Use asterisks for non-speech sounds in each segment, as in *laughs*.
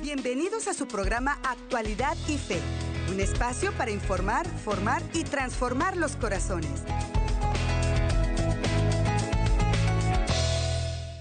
Bienvenidos a su programa Actualidad y Fe, un espacio para informar, formar y transformar los corazones.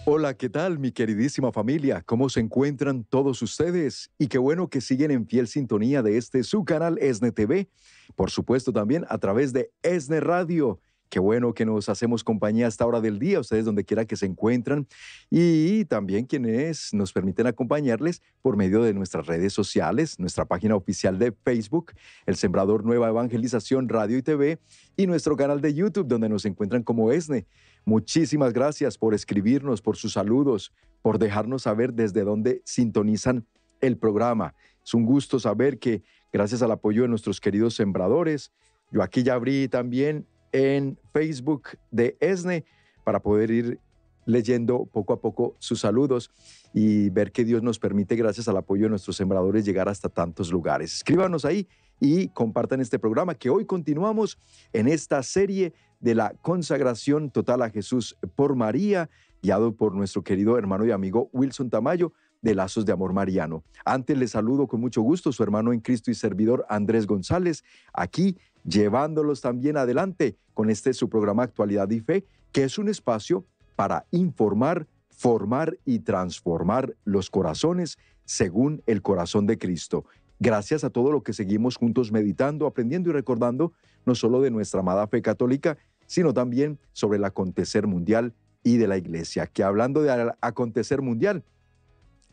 Hola, ¿qué tal mi queridísima familia? ¿Cómo se encuentran todos ustedes? Y qué bueno que siguen en fiel sintonía de este su canal ESNE TV, por supuesto también a través de ESNE Radio. Qué bueno que nos hacemos compañía a esta hora del día, ustedes donde quiera que se encuentran, y también quienes nos permiten acompañarles por medio de nuestras redes sociales, nuestra página oficial de Facebook, El Sembrador Nueva Evangelización Radio y TV, y nuestro canal de YouTube, donde nos encuentran como ESNE. Muchísimas gracias por escribirnos, por sus saludos, por dejarnos saber desde dónde sintonizan el programa. Es un gusto saber que gracias al apoyo de nuestros queridos sembradores, yo aquí ya abrí también en Facebook de ESNE para poder ir leyendo poco a poco sus saludos y ver que Dios nos permite, gracias al apoyo de nuestros sembradores, llegar hasta tantos lugares. Escríbanos ahí y compartan este programa que hoy continuamos en esta serie de la consagración total a Jesús por María, guiado por nuestro querido hermano y amigo Wilson Tamayo de Lazos de Amor Mariano. Antes les saludo con mucho gusto su hermano en Cristo y servidor Andrés González, aquí llevándolos también adelante con este su programa Actualidad y Fe, que es un espacio para informar, formar y transformar los corazones según el corazón de Cristo. Gracias a todo lo que seguimos juntos meditando, aprendiendo y recordando, no solo de nuestra amada fe católica, sino también sobre el acontecer mundial y de la iglesia. Que hablando de acontecer mundial,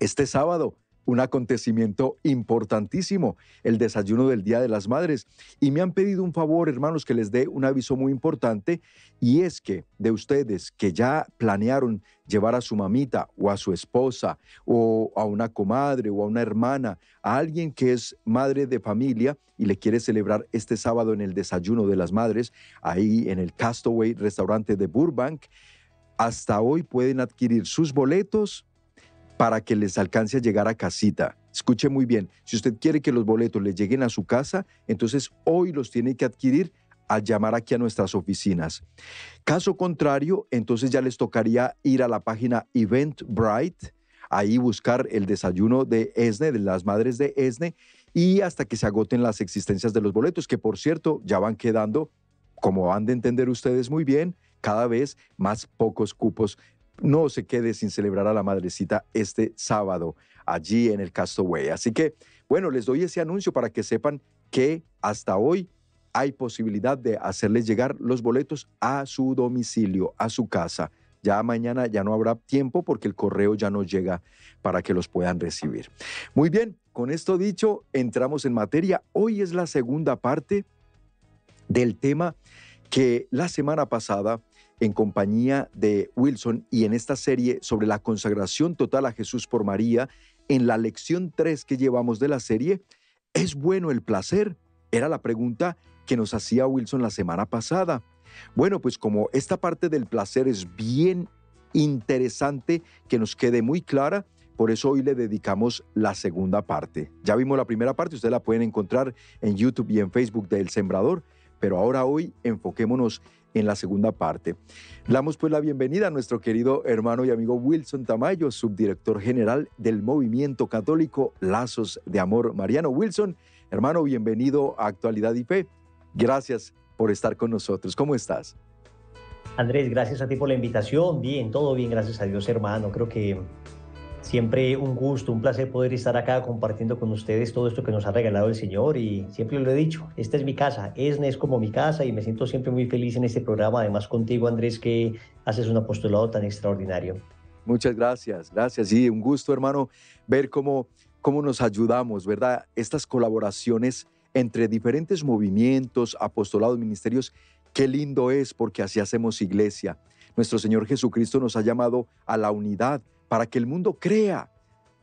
este sábado un acontecimiento importantísimo, el desayuno del Día de las Madres. Y me han pedido un favor, hermanos, que les dé un aviso muy importante, y es que de ustedes que ya planearon llevar a su mamita o a su esposa o a una comadre o a una hermana, a alguien que es madre de familia y le quiere celebrar este sábado en el desayuno de las madres, ahí en el Castaway restaurante de Burbank, hasta hoy pueden adquirir sus boletos para que les alcance a llegar a casita. Escuche muy bien, si usted quiere que los boletos le lleguen a su casa, entonces hoy los tiene que adquirir al llamar aquí a nuestras oficinas. Caso contrario, entonces ya les tocaría ir a la página Eventbrite, ahí buscar el desayuno de ESNE, de las madres de ESNE, y hasta que se agoten las existencias de los boletos, que por cierto ya van quedando, como han de entender ustedes muy bien, cada vez más pocos cupos no se quede sin celebrar a la madrecita este sábado allí en el Castaway. Así que, bueno, les doy ese anuncio para que sepan que hasta hoy hay posibilidad de hacerles llegar los boletos a su domicilio, a su casa. Ya mañana ya no habrá tiempo porque el correo ya no llega para que los puedan recibir. Muy bien, con esto dicho, entramos en materia. Hoy es la segunda parte del tema que la semana pasada en compañía de Wilson y en esta serie sobre la consagración total a Jesús por María, en la lección 3 que llevamos de la serie, ¿es bueno el placer? Era la pregunta que nos hacía Wilson la semana pasada. Bueno, pues como esta parte del placer es bien interesante que nos quede muy clara, por eso hoy le dedicamos la segunda parte. Ya vimos la primera parte, ustedes la pueden encontrar en YouTube y en Facebook de El Sembrador, pero ahora hoy enfoquémonos en la segunda parte. Damos pues la bienvenida a nuestro querido hermano y amigo Wilson Tamayo, subdirector general del Movimiento Católico Lazos de Amor Mariano. Wilson, hermano, bienvenido a Actualidad Fe. Gracias por estar con nosotros. ¿Cómo estás? Andrés, gracias a ti por la invitación. Bien, todo bien, gracias a Dios, hermano. Creo que Siempre un gusto, un placer poder estar acá compartiendo con ustedes todo esto que nos ha regalado el Señor y siempre lo he dicho, esta es mi casa, ESNE es como mi casa y me siento siempre muy feliz en este programa, además contigo Andrés que haces un apostolado tan extraordinario. Muchas gracias, gracias. Sí, un gusto hermano ver cómo, cómo nos ayudamos, ¿verdad? Estas colaboraciones entre diferentes movimientos, apostolados, ministerios, qué lindo es porque así hacemos iglesia. Nuestro Señor Jesucristo nos ha llamado a la unidad, para que el mundo crea,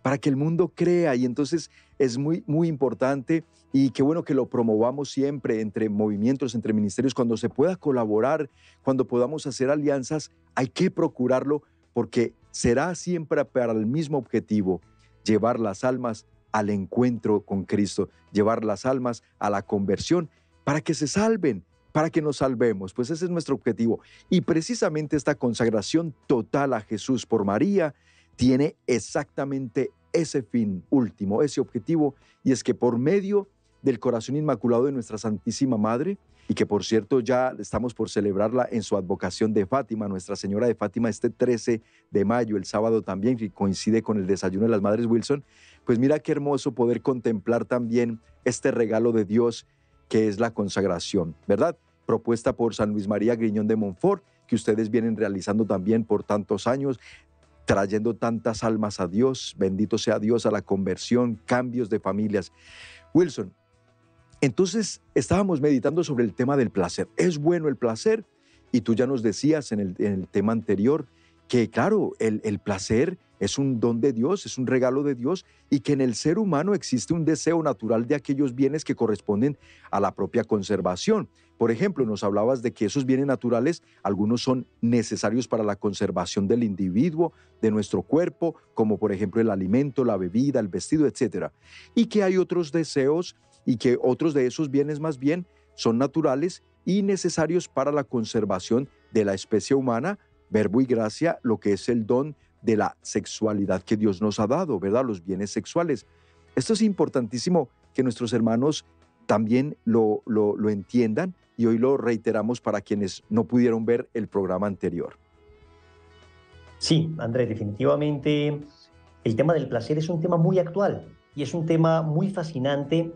para que el mundo crea. Y entonces es muy, muy importante y qué bueno que lo promovamos siempre entre movimientos, entre ministerios, cuando se pueda colaborar, cuando podamos hacer alianzas, hay que procurarlo porque será siempre para el mismo objetivo, llevar las almas al encuentro con Cristo, llevar las almas a la conversión, para que se salven, para que nos salvemos. Pues ese es nuestro objetivo. Y precisamente esta consagración total a Jesús por María tiene exactamente ese fin último, ese objetivo, y es que por medio del corazón inmaculado de nuestra Santísima Madre, y que por cierto ya estamos por celebrarla en su advocación de Fátima, Nuestra Señora de Fátima, este 13 de mayo, el sábado también, que coincide con el desayuno de las Madres Wilson, pues mira qué hermoso poder contemplar también este regalo de Dios que es la consagración, ¿verdad? Propuesta por San Luis María Griñón de Montfort, que ustedes vienen realizando también por tantos años, trayendo tantas almas a Dios, bendito sea Dios a la conversión, cambios de familias. Wilson, entonces estábamos meditando sobre el tema del placer. ¿Es bueno el placer? Y tú ya nos decías en el, tema anterior que, claro, el, el placer es un don de Dios, es un regalo de Dios y que en el ser humano existe un deseo natural de aquellos bienes que corresponden a la propia conservación. Por ejemplo, nos hablabas de que esos bienes naturales, algunos son necesarios para la conservación del individuo, de nuestro cuerpo, como por ejemplo el alimento, la bebida, el vestido, etc. Y que hay otros deseos y que otros de esos bienes más bien son naturales y necesarios para la conservación de la especie humana, verbo y gracia, lo que es el don de la sexualidad que Dios nos ha dado, ¿verdad? Los bienes sexuales. Esto es importantísimo que nuestros hermanos también lo, lo, lo entiendan y hoy lo reiteramos para quienes no pudieron ver el programa anterior. Sí, Andrés, definitivamente el tema del placer es un tema muy actual y es un tema muy fascinante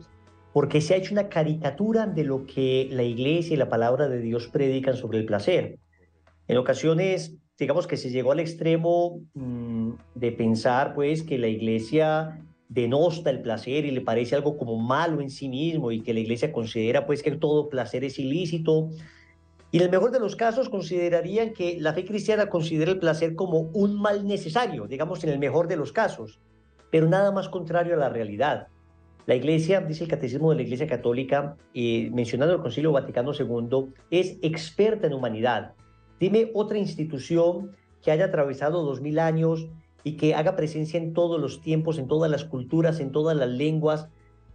porque se ha hecho una caricatura de lo que la iglesia y la palabra de Dios predican sobre el placer. En ocasiones, digamos que se llegó al extremo mm, de pensar pues que la iglesia denosta el placer y le parece algo como malo en sí mismo y que la iglesia considera pues que todo placer es ilícito. Y en el mejor de los casos considerarían que la fe cristiana considera el placer como un mal necesario, digamos en el mejor de los casos, pero nada más contrario a la realidad. La Iglesia, dice el Catecismo de la Iglesia Católica, eh, mencionando el Concilio Vaticano II, es experta en humanidad. Dime otra institución que haya atravesado dos mil años y que haga presencia en todos los tiempos, en todas las culturas, en todas las lenguas.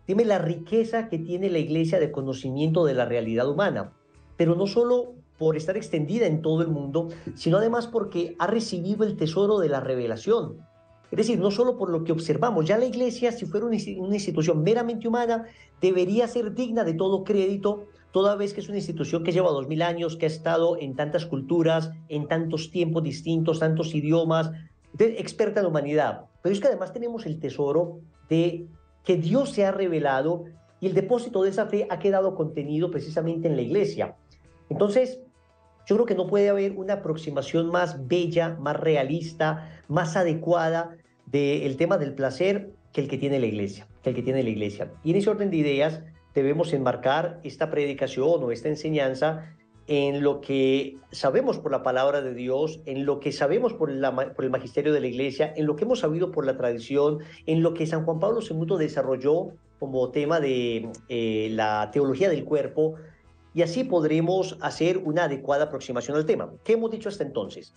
Dime la riqueza que tiene la Iglesia de conocimiento de la realidad humana, pero no solo por estar extendida en todo el mundo, sino además porque ha recibido el tesoro de la revelación. Es decir, no solo por lo que observamos, ya la iglesia, si fuera una institución meramente humana, debería ser digna de todo crédito, toda vez que es una institución que lleva dos mil años, que ha estado en tantas culturas, en tantos tiempos distintos, tantos idiomas, experta en humanidad. Pero es que además tenemos el tesoro de que Dios se ha revelado y el depósito de esa fe ha quedado contenido precisamente en la iglesia. Entonces, yo creo que no puede haber una aproximación más bella, más realista, más adecuada del tema del placer que el que tiene la iglesia, que el que tiene la iglesia. Y en ese orden de ideas debemos enmarcar esta predicación o esta enseñanza en lo que sabemos por la palabra de Dios, en lo que sabemos por, el magisterio de la iglesia, en lo que hemos sabido por la tradición, en lo que San Juan Pablo II desarrolló como tema de eh, la teología del cuerpo, y así podremos hacer una adecuada aproximación al tema. ¿Qué hemos dicho hasta entonces?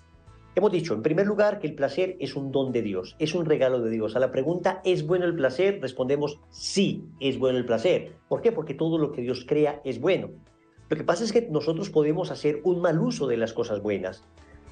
Hemos dicho, en primer lugar, que el placer es un don de Dios, es un regalo de Dios. A la pregunta, ¿es bueno el placer? Respondemos, sí, es bueno el placer. ¿Por qué? Porque todo lo que Dios crea es bueno. Lo que pasa es que nosotros podemos hacer un mal uso de las cosas buenas.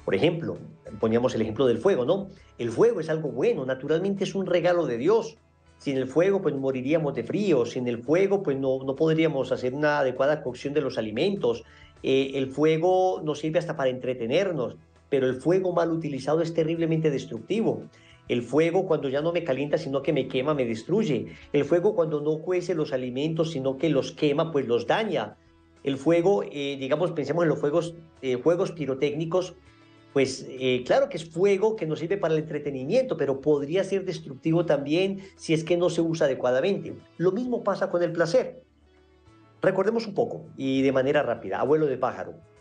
Por ejemplo, poníamos el ejemplo del fuego, ¿no? El fuego es algo bueno, naturalmente es un regalo de Dios. Sin el fuego, pues moriríamos de frío. Sin el fuego, pues no, no podríamos hacer una adecuada cocción de los alimentos. Eh, el fuego nos sirve hasta para entretenernos pero el fuego mal utilizado es terriblemente destructivo. El fuego cuando ya no me calienta, sino que me quema, me destruye. El fuego cuando no cuece los alimentos, sino que los quema, pues los daña. El fuego, eh, digamos, pensemos en los fuegos, eh, juegos pirotécnicos, pues eh, claro que es fuego que nos sirve para el entretenimiento, pero podría ser destructivo también si es que no se usa adecuadamente. Lo mismo pasa con el placer. Recordemos un poco y de manera rápida, abuelo de pájaro.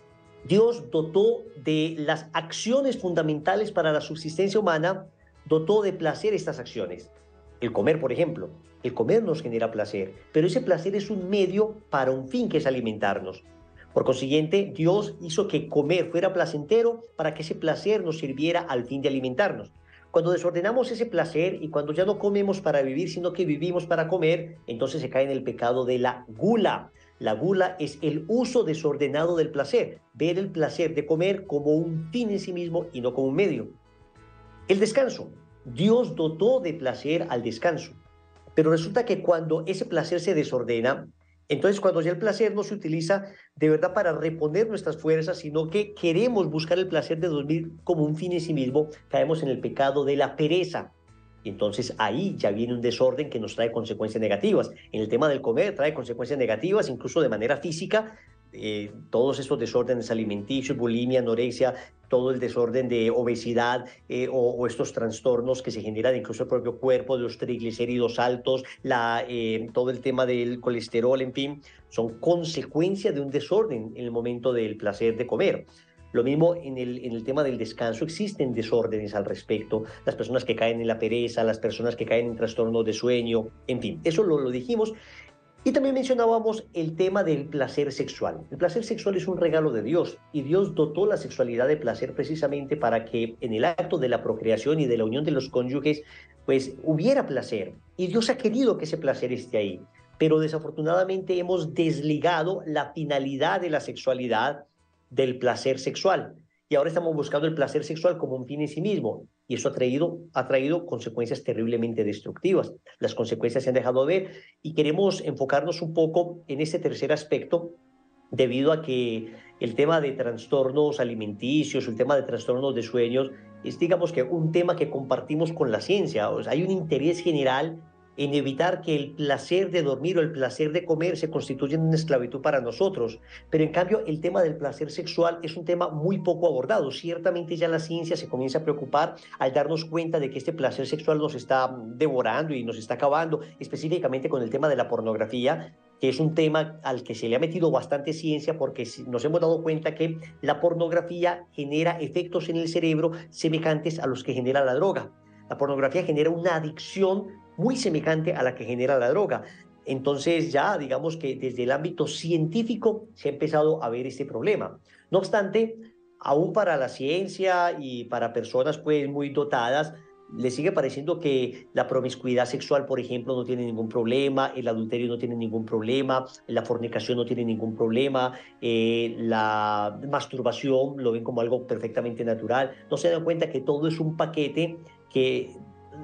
Dios dotó de las acciones fundamentales para la subsistencia humana, dotó de placer estas acciones. El comer, por ejemplo. El comer nos genera placer, pero ese placer es un medio para un fin que es alimentarnos. Por consiguiente, Dios hizo que comer fuera placentero para que ese placer nos sirviera al fin de alimentarnos. Cuando desordenamos ese placer y cuando ya no comemos para vivir, sino que vivimos para comer, entonces se cae en el pecado de la gula. La gula es el uso desordenado del placer, ver el placer de comer como un fin en sí mismo y no como un medio. El descanso. Dios dotó de placer al descanso, pero resulta que cuando ese placer se desordena, entonces, cuando ya el placer no se utiliza de verdad para reponer nuestras fuerzas, sino que queremos buscar el placer de dormir como un fin en sí mismo, caemos en el pecado de la pereza. Entonces ahí ya viene un desorden que nos trae consecuencias negativas. En el tema del comer trae consecuencias negativas, incluso de manera física, eh, todos estos desórdenes alimenticios, bulimia, anorexia, todo el desorden de obesidad eh, o, estos trastornos que se generan incluso el propio cuerpo, los triglicéridos altos, la, eh, todo el tema del colesterol, en fin, son consecuencia de un desorden en el momento del placer de comer. Lo mismo en el, en el tema del descanso, existen desórdenes al respecto, las personas que caen en la pereza, las personas que caen en trastornos de sueño, en fin, eso lo, lo dijimos y también mencionábamos el tema del placer sexual. El placer sexual es un regalo de Dios y Dios dotó la sexualidad de placer precisamente para que en el acto de la procreación y de la unión de los cónyuges pues hubiera placer. Y Dios ha querido que ese placer esté ahí. Pero desafortunadamente hemos desligado la finalidad de la sexualidad del placer sexual. Y ahora estamos buscando el placer sexual como un fin en sí mismo y eso ha traído, ha traído consecuencias terriblemente destructivas. Las consecuencias se han dejado ver y queremos enfocarnos un poco en este tercer aspecto debido a que el tema de trastornos alimenticios, el tema de trastornos de sueños, es digamos que un tema que compartimos con la ciencia. hay un interés general en evitar que el placer de dormir o el placer de comer se constituyan una esclavitud para nosotros. Pero en cambio el tema del placer sexual es un tema muy poco abordado. Ciertamente ya la ciencia se comienza a preocupar al darnos cuenta de que este placer sexual nos está devorando y nos está acabando, específicamente con el tema de la pornografía que es un tema al que se le ha metido bastante ciencia porque nos hemos dado cuenta que la pornografía genera efectos en el cerebro semejantes a los que genera la droga. La pornografía genera una adicción muy semejante a la que genera la droga. Entonces ya digamos que desde el ámbito científico se ha empezado a ver este problema. No obstante, aún para la ciencia y para personas pues muy dotadas, le sigue pareciendo que la promiscuidad sexual, por ejemplo, no tiene ningún problema, el adulterio no tiene ningún problema, la fornicación no tiene ningún problema, eh, la masturbación lo ven como algo perfectamente natural. No se dan cuenta que todo es un paquete que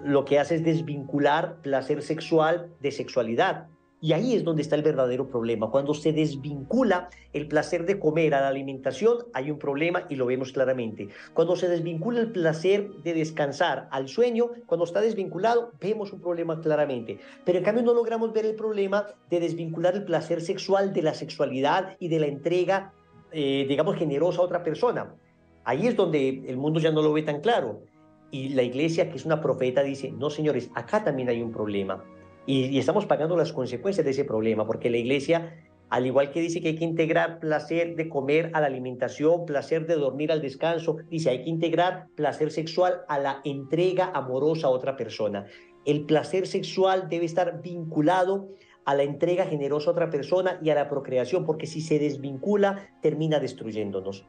lo que hace es desvincular placer sexual de sexualidad. Y ahí es donde está el verdadero problema. Cuando se desvincula el placer de comer a la alimentación, hay un problema y lo vemos claramente. Cuando se desvincula el placer de descansar al sueño, cuando está desvinculado, vemos un problema claramente. Pero en cambio no logramos ver el problema de desvincular el placer sexual de la sexualidad y de la entrega, eh, digamos, generosa a otra persona. Ahí es donde el mundo ya no lo ve tan claro. Y la iglesia, que es una profeta, dice, no señores, acá también hay un problema. Y, estamos pagando las consecuencias de ese problema, porque la iglesia, al igual que dice que hay que integrar placer de comer a la alimentación, placer de dormir al descanso, dice, hay que integrar placer sexual a la entrega amorosa a otra persona. El placer sexual debe estar vinculado a la entrega generosa a otra persona y a la procreación, porque si se desvincula, termina destruyéndonos.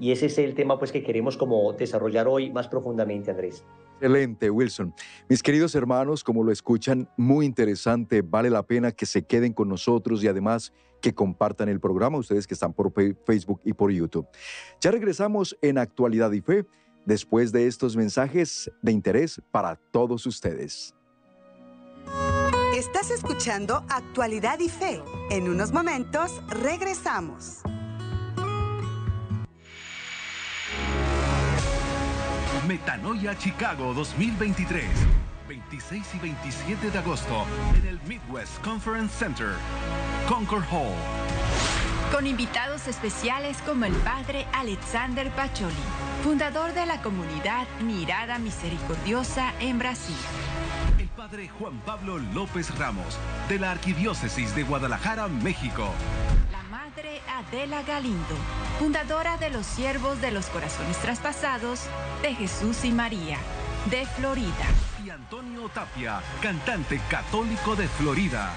Y ese es el tema pues, que queremos como desarrollar hoy más profundamente, Andrés. Excelente, Wilson. Mis queridos hermanos, como lo escuchan, muy interesante, vale la pena que se queden con nosotros y además que compartan el programa, ustedes que están por Facebook y por YouTube. Ya regresamos en Actualidad y Fe, después de estos mensajes de interés para todos ustedes. Estás escuchando Actualidad y Fe. En unos momentos regresamos. Metanoia Chicago 2023. 26 y 27 de agosto en el Midwest Conference Center, Concord Hall. Con invitados especiales como el padre Alexander Pacholi, fundador de la comunidad Mirada Misericordiosa en Brasil. El padre Juan Pablo López Ramos, de la Arquidiócesis de Guadalajara, México. Adela Galindo, fundadora de los Siervos de los Corazones Traspasados de Jesús y María, de Florida. Y Antonio Tapia, cantante católico de Florida.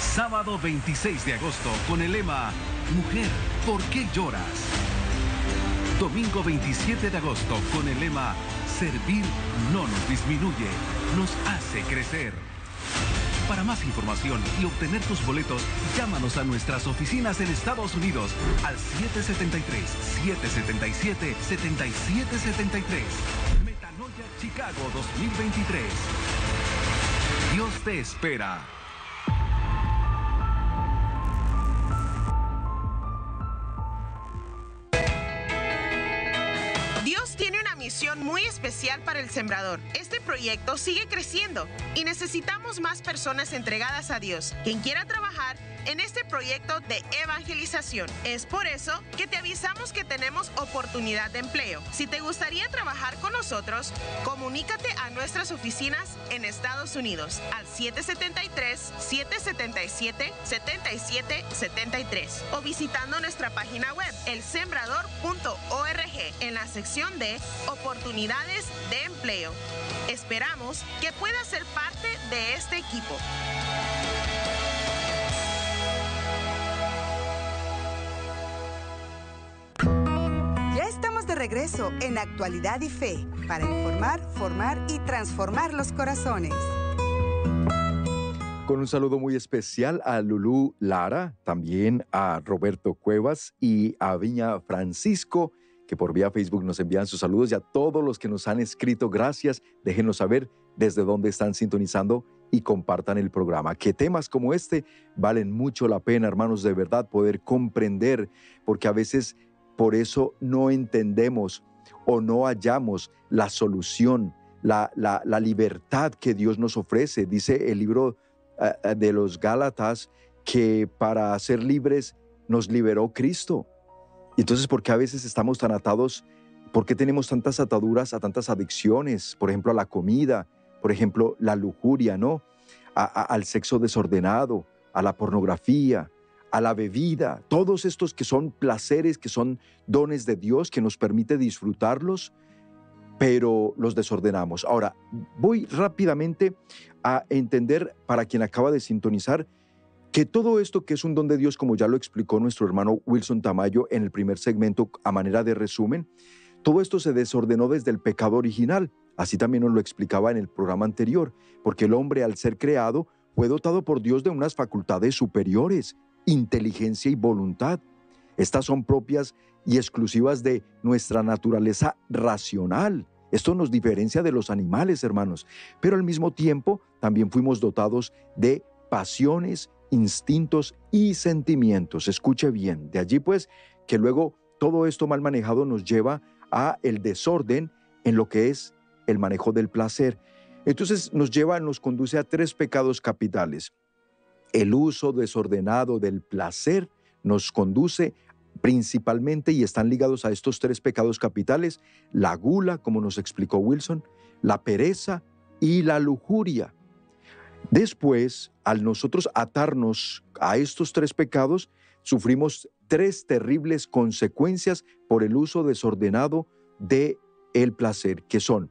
Sábado 26 de agosto con el lema Mujer, ¿por qué lloras? Domingo 27 de agosto con el lema Servir no nos disminuye, nos hace crecer. Para más información y obtener tus boletos, llámanos a nuestras oficinas en Estados Unidos al 773-777-7773. Metanoia Chicago 2023. Dios te espera. Muy especial para el sembrador. Este proyecto sigue creciendo y necesitamos más personas entregadas a Dios. Quien quiera trabajar en este proyecto de evangelización. Es por eso que te avisamos que tenemos oportunidad de empleo. Si te gustaría trabajar con nosotros, comunícate a nuestras oficinas en Estados Unidos al 773-777-7773 o visitando nuestra página web elsembrador.org en la sección de oportunidades de empleo. Esperamos que puedas ser parte de este equipo. Regreso en Actualidad y Fe para informar, formar y transformar los corazones. Con un saludo muy especial a Lulú Lara, también a Roberto Cuevas y a Viña Francisco, que por vía Facebook nos envían sus saludos y a todos los que nos han escrito. Gracias. Déjenos saber desde dónde están sintonizando y compartan el programa. Que temas como este valen mucho la pena, hermanos, de verdad poder comprender, porque a veces por eso no entendemos o no hallamos la solución, la, libertad que Dios nos ofrece. Dice el libro eh, eh, de los Gálatas que para ser libres nos liberó Cristo. Entonces, ¿por qué a veces estamos tan atados? ¿Por qué tenemos tantas ataduras a tantas adicciones? Por ejemplo, a la comida, por ejemplo, la lujuria, ¿no? al sexo desordenado, a la pornografía, a la bebida, todos estos que son placeres, que son dones de Dios, que nos permite disfrutarlos, pero los desordenamos. Ahora, voy rápidamente a entender para quien acaba de sintonizar que todo esto que es un don de Dios, como ya lo explicó nuestro hermano Wilson Tamayo en el primer segmento a manera de resumen, todo esto se desordenó desde el pecado original. Así también nos lo explicaba en el programa anterior, porque el hombre al ser creado fue dotado por Dios de unas facultades superiores inteligencia y voluntad. Estas son propias y exclusivas de nuestra naturaleza racional. Esto nos diferencia de los animales, hermanos, pero al mismo tiempo también fuimos dotados de pasiones, instintos y sentimientos. Escuche bien, de allí pues que luego todo esto mal manejado nos lleva a el desorden en lo que es el manejo del placer. Entonces nos lleva, nos conduce a tres pecados capitales. El uso desordenado del placer nos conduce principalmente y están ligados a estos tres pecados capitales, la gula, como nos explicó Wilson, la pereza y la lujuria. Después, al nosotros atarnos a estos tres pecados, sufrimos tres terribles consecuencias por el uso desordenado de el placer, que son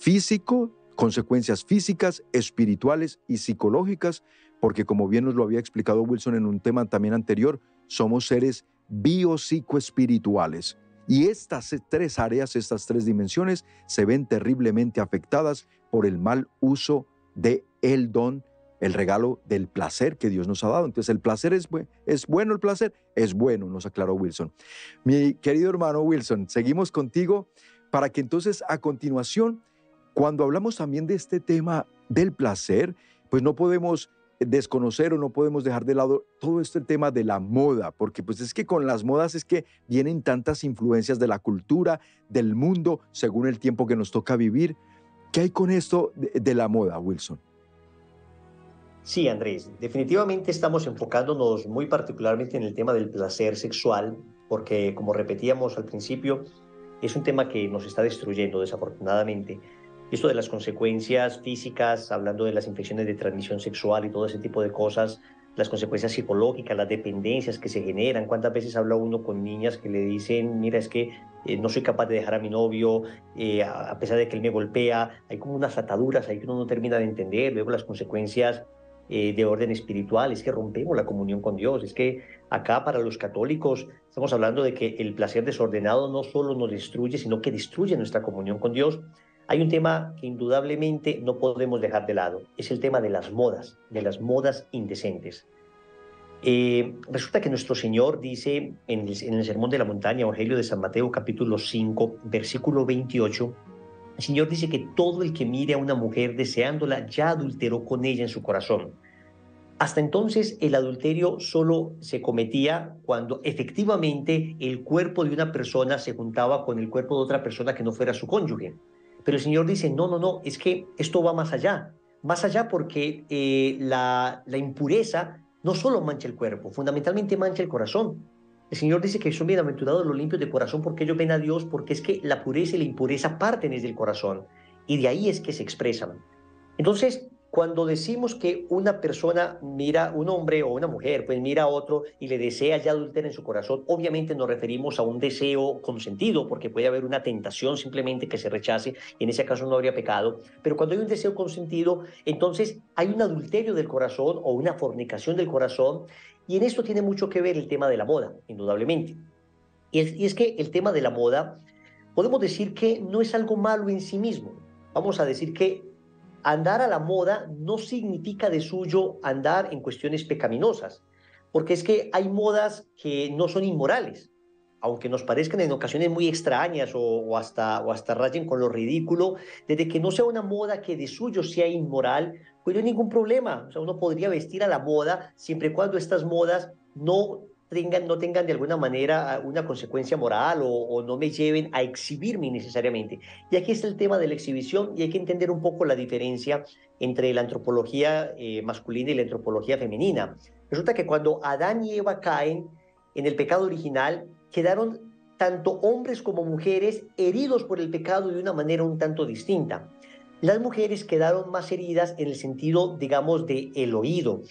físico, consecuencias físicas, espirituales y psicológicas, porque como bien nos lo había explicado Wilson en un tema también anterior, somos seres biopsicoespirituales. Y estas tres áreas, estas tres dimensiones, se ven terriblemente afectadas por el mal uso de el don, el regalo del placer que Dios nos ha dado. Entonces, el placer es, es bueno, el placer es bueno, nos aclaró Wilson. Mi querido hermano Wilson, seguimos contigo para que entonces a continuación, cuando hablamos también de este tema del placer, pues no podemos desconocer o no podemos dejar de lado todo este tema de la moda, porque pues es que con las modas es que vienen tantas influencias de la cultura, del mundo, según el tiempo que nos toca vivir. ¿Qué hay con esto de, la moda, Wilson? Sí, Andrés, definitivamente estamos enfocándonos muy particularmente en el tema del placer sexual, porque como repetíamos al principio, es un tema que nos está destruyendo desafortunadamente esto de las consecuencias físicas, hablando de las infecciones de transmisión sexual y todo ese tipo de cosas, las consecuencias psicológicas, las dependencias que se generan. ¿Cuántas veces habla uno con niñas que le dicen, mira, es que eh, no soy capaz de dejar a mi novio, eh, a pesar de que él me golpea? Hay como unas ataduras ahí que uno no termina de entender. Luego las consecuencias eh, de orden espiritual, es que rompemos la comunión con Dios. Es que acá para los católicos estamos hablando de que el placer desordenado no solo nos destruye, sino que destruye nuestra comunión con Dios. Hay un tema que indudablemente no podemos dejar de lado, es el tema de las modas, de las modas indecentes. Eh, resulta que nuestro Señor dice en el, Sermón de la Montaña, Evangelio de San Mateo capítulo 5, versículo 28, El Señor dice que todo el que mire a una mujer deseándola ya adulteró con ella en su corazón. Hasta entonces el adulterio solo se cometía cuando efectivamente el cuerpo de una persona se juntaba con el cuerpo de otra persona que no fuera su cónyuge. Pero el Señor dice, no, no, no, es que esto va más allá. Más allá porque eh, la, la impureza no solo mancha el cuerpo, fundamentalmente mancha el corazón. El Señor dice que son bienaventurados los limpios de corazón porque ellos ven a Dios, porque es que la pureza y la impureza parten desde el corazón y de ahí es que se expresan. Entonces, cuando decimos que una persona mira, un hombre o una mujer, pues mira a otro y le desea ya adulterar en su corazón, obviamente nos referimos a un deseo consentido, porque puede haber una tentación simplemente que se rechace, y en ese caso no habría pecado. Pero cuando hay un deseo consentido, entonces hay un adulterio del corazón o una fornicación del corazón, y en esto tiene mucho que ver el tema de la moda, indudablemente. Y es que el tema de la moda, podemos decir que no es algo malo en sí mismo. Vamos a decir que andar a la moda no significa de suyo andar en cuestiones pecaminosas, porque es que hay modas que no son inmorales, aunque nos parezcan en ocasiones muy extrañas o, hasta, o hasta rayen con lo ridículo, desde que no sea una moda que de suyo sea inmoral, pues no hay ningún problema. O sea, uno podría vestir a la moda siempre y cuando estas modas no tengan, no tengan de alguna manera ah, una consecuencia moral o, no me lleven a exhibirme necesariamente. Y aquí está el tema de la exhibición y hay que entender un poco la diferencia entre la antropología eh, masculina y la antropología femenina. Resulta que cuando Adán y Eva caen en el pecado original, quedaron tanto hombres como mujeres heridos por el pecado de una manera un tanto distinta. Las mujeres quedaron más heridas en el sentido, digamos, de el oído.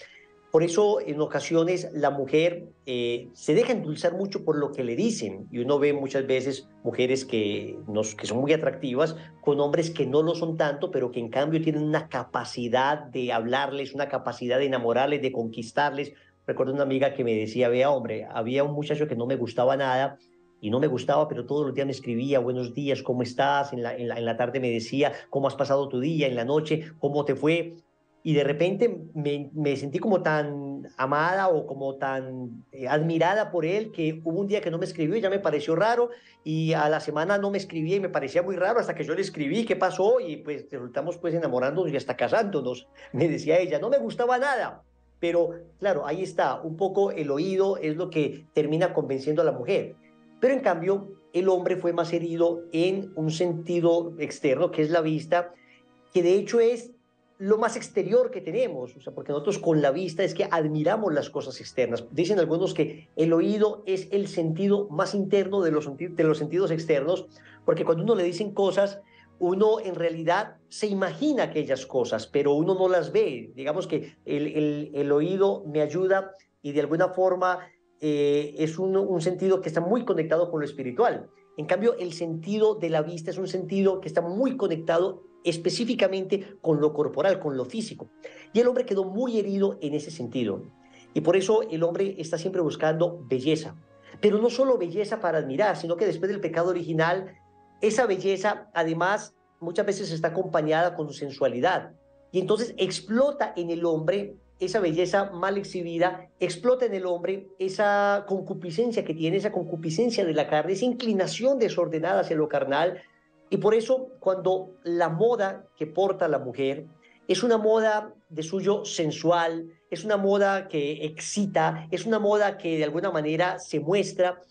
Por eso en ocasiones la mujer eh, se deja endulzar mucho por lo que le dicen y uno ve muchas veces mujeres que, nos, que son muy atractivas con hombres que no lo son tanto, pero que en cambio tienen una capacidad de hablarles, una capacidad de enamorarles, de conquistarles. Recuerdo una amiga que me decía, vea hombre, había un muchacho que no me gustaba nada y no me gustaba, pero todos los días me escribía, buenos días, ¿cómo estás? En la, en la, en la tarde me decía, ¿cómo has pasado tu día? En la noche, ¿cómo te fue? Y de repente me, sentí como tan amada o como tan eh, admirada por él que hubo un día que no me escribió y ya me pareció raro y a la semana no me escribía y me parecía muy raro hasta que yo le escribí qué pasó y pues resultamos pues enamorándonos y hasta casándonos. *laughs* Me decía ella, no me gustaba nada. Pero claro, ahí está, un poco el oído es lo que termina convenciendo a la mujer. Pero en cambio, el hombre fue más herido en un sentido externo, que es la vista, que de hecho es lo más exterior que tenemos, o sea, porque nosotros con la vista es que admiramos las cosas externas. Dicen algunos que el oído es el sentido más interno de los, de los sentidos externos, porque cuando uno le dicen cosas, uno en realidad se imagina aquellas cosas, pero uno no las ve. Digamos que el, el, oído me ayuda y de alguna forma eh, es un, un sentido que está muy conectado con lo espiritual. En cambio, el sentido de la vista es un sentido que está muy conectado específicamente con lo corporal, con lo físico. Y el hombre quedó muy herido en ese sentido. Y por eso el hombre está siempre buscando belleza. Pero no solo belleza para admirar, sino que después del pecado original, esa belleza además muchas veces está acompañada con sensualidad. Y entonces explota en el hombre esa belleza mal exhibida, explota en el hombre esa concupiscencia que tiene, esa concupiscencia de la carne, esa inclinación desordenada hacia lo carnal, y por eso cuando la moda que porta la mujer es una moda de suyo sensual, es una moda que excita, es una moda que de alguna manera se muestra,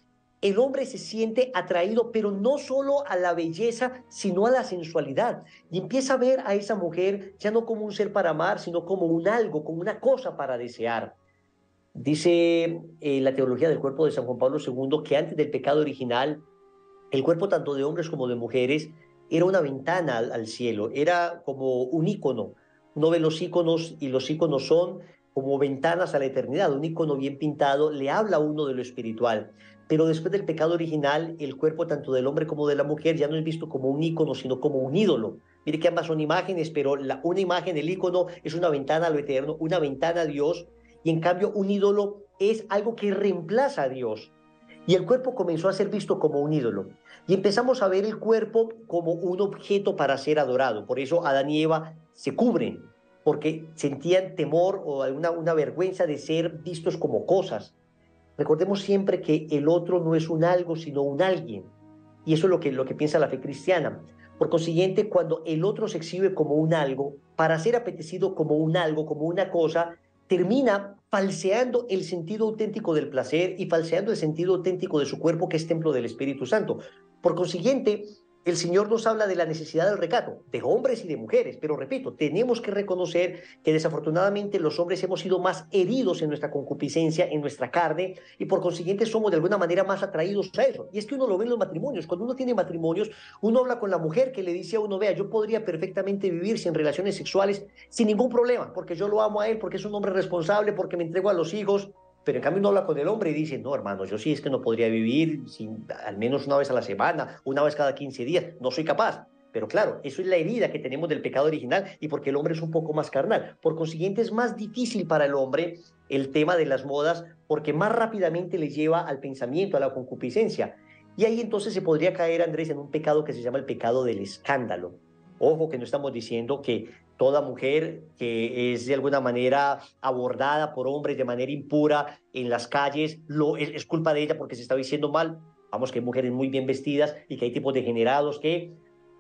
el hombre se siente atraído, pero no solo a la belleza, sino a la sensualidad. Y empieza a ver a esa mujer ya no como un ser para amar, sino como un algo, como una cosa para desear. Dice eh, la teología del cuerpo de San Juan Pablo II que antes del pecado original, el cuerpo tanto de hombres como de mujeres era una ventana al, cielo, era como un ícono. Uno ve los íconos y los íconos son como ventanas a la eternidad. Un ícono bien pintado le habla a uno de lo espiritual. Pero después del pecado original, el cuerpo tanto del hombre como de la mujer ya no es visto como un ícono, sino como un ídolo. Mire que ambas son imágenes, pero la, una imagen, el ícono, es una ventana a lo eterno, una ventana a Dios, y en cambio un ídolo es algo que reemplaza a Dios. Y el cuerpo comenzó a ser visto como un ídolo. Y empezamos a ver el cuerpo como un objeto para ser adorado. Por eso Adán y Eva se cubren, porque sentían temor o alguna una vergüenza de ser vistos como cosas. Recordemos siempre que el otro no es un algo, sino un alguien. Y eso es lo que, lo que piensa la fe cristiana. Por consiguiente, cuando el otro se exhibe como un algo, para ser apetecido como un algo, como una cosa, termina falseando el sentido auténtico del placer y falseando el sentido auténtico de su cuerpo, que es templo del Espíritu Santo. Por consiguiente, el Señor nos habla de la necesidad del recato, de hombres y de mujeres, pero repito, tenemos que reconocer que desafortunadamente los hombres hemos sido más heridos en nuestra concupiscencia, en nuestra carne, y por consiguiente somos de alguna manera más atraídos a eso. Y es que uno lo ve en los matrimonios. Cuando uno tiene matrimonios, uno habla con la mujer que le dice a uno, vea, yo podría perfectamente vivir sin relaciones sexuales sin ningún problema, porque yo lo amo a él, porque es un hombre responsable, porque me entrego a los hijos, pero en cambio uno habla con el hombre y dice, no, hermano, yo sí es que no podría vivir sin, al menos una vez a la semana, una vez cada 15 días, no soy capaz. Pero claro, eso es la herida que tenemos del pecado original y porque el hombre es un poco más carnal. Por consiguiente, es más difícil para el hombre el tema de las modas porque más rápidamente le lleva al pensamiento, a la concupiscencia. Y ahí entonces se podría caer, Andrés, en un pecado que se llama el pecado del escándalo. Ojo que no estamos diciendo que toda mujer que es de alguna manera abordada por hombres de manera impura en las calles, lo, es, culpa de ella porque se está diciendo mal. Vamos, que hay mujeres muy bien vestidas y que hay tipos degenerados que,